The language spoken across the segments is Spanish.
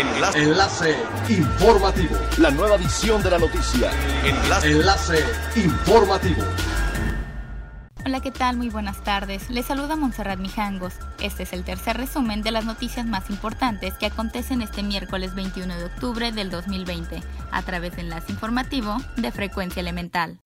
Enlace. Enlace informativo. La nueva edición de la noticia. Enlace. Enlace informativo. Hola, ¿qué tal? Muy buenas tardes. Les saluda Montserrat Mijangos. Este es el tercer resumen de las noticias más importantes que acontecen este miércoles 21 de octubre del 2020, a través de Enlace Informativo de Frecuencia Elemental.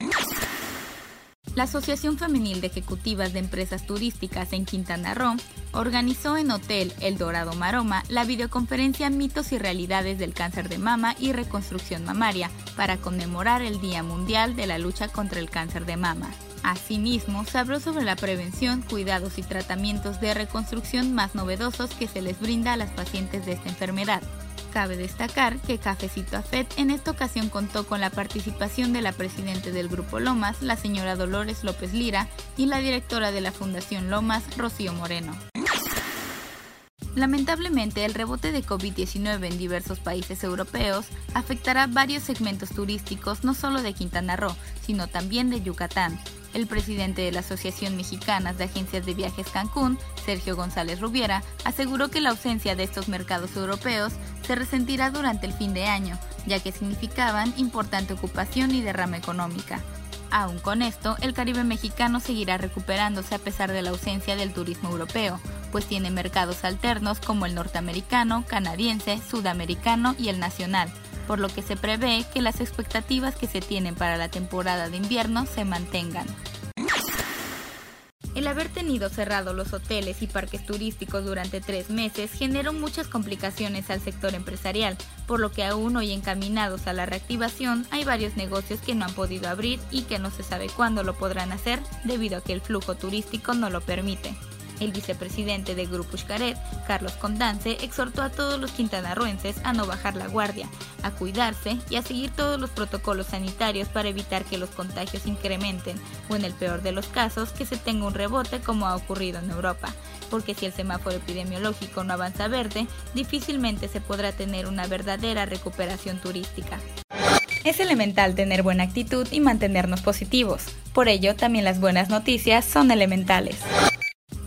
La Asociación Femenil de Ejecutivas de Empresas Turísticas en Quintana Roo organizó en Hotel El Dorado Maroma la videoconferencia Mitos y Realidades del Cáncer de Mama y Reconstrucción Mamaria para conmemorar el Día Mundial de la Lucha contra el Cáncer de Mama. Asimismo, se habló sobre la prevención, cuidados y tratamientos de reconstrucción más novedosos que se les brinda a las pacientes de esta enfermedad. Cabe destacar que Cafecito Afet en esta ocasión contó con la participación de la presidenta del Grupo Lomas, la señora Dolores López Lira, y la directora de la Fundación Lomas, Rocío Moreno. Lamentablemente, el rebote de COVID-19 en diversos países europeos afectará varios segmentos turísticos no solo de Quintana Roo, sino también de Yucatán, el presidente de la Asociación Mexicana de Agencias de Viajes Cancún, Sergio González Rubiera, aseguró que la ausencia de estos mercados europeos se resentirá durante el fin de año, ya que significaban importante ocupación y derrama económica. Aún con esto, el Caribe mexicano seguirá recuperándose a pesar de la ausencia del turismo europeo, pues tiene mercados alternos como el norteamericano, canadiense, sudamericano y el nacional, por lo que se prevé que las expectativas que se tienen para la temporada de invierno se mantengan. El haber tenido cerrados los hoteles y parques turísticos durante tres meses generó muchas complicaciones al sector empresarial, por lo que aún hoy encaminados a la reactivación hay varios negocios que no han podido abrir y que no se sabe cuándo lo podrán hacer debido a que el flujo turístico no lo permite. El vicepresidente de Grupo Xcaret, Carlos Condance, exhortó a todos los quintanarruenses a no bajar la guardia, a cuidarse y a seguir todos los protocolos sanitarios para evitar que los contagios incrementen o en el peor de los casos que se tenga un rebote como ha ocurrido en Europa, porque si el semáforo epidemiológico no avanza verde, difícilmente se podrá tener una verdadera recuperación turística. Es elemental tener buena actitud y mantenernos positivos. Por ello, también las buenas noticias son elementales.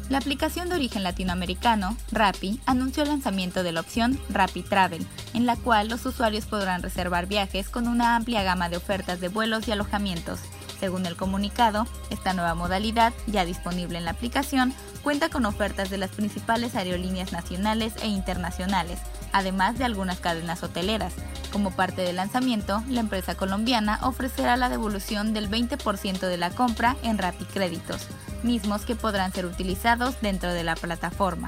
La aplicación de origen latinoamericano, Rappi, anunció el lanzamiento de la opción Rappi Travel, en la cual los usuarios podrán reservar viajes con una amplia gama de ofertas de vuelos y alojamientos. Según el comunicado, esta nueva modalidad, ya disponible en la aplicación, cuenta con ofertas de las principales aerolíneas nacionales e internacionales, además de algunas cadenas hoteleras. Como parte del lanzamiento, la empresa colombiana ofrecerá la devolución del 20% de la compra en Rappi Créditos mismos que podrán ser utilizados dentro de la plataforma.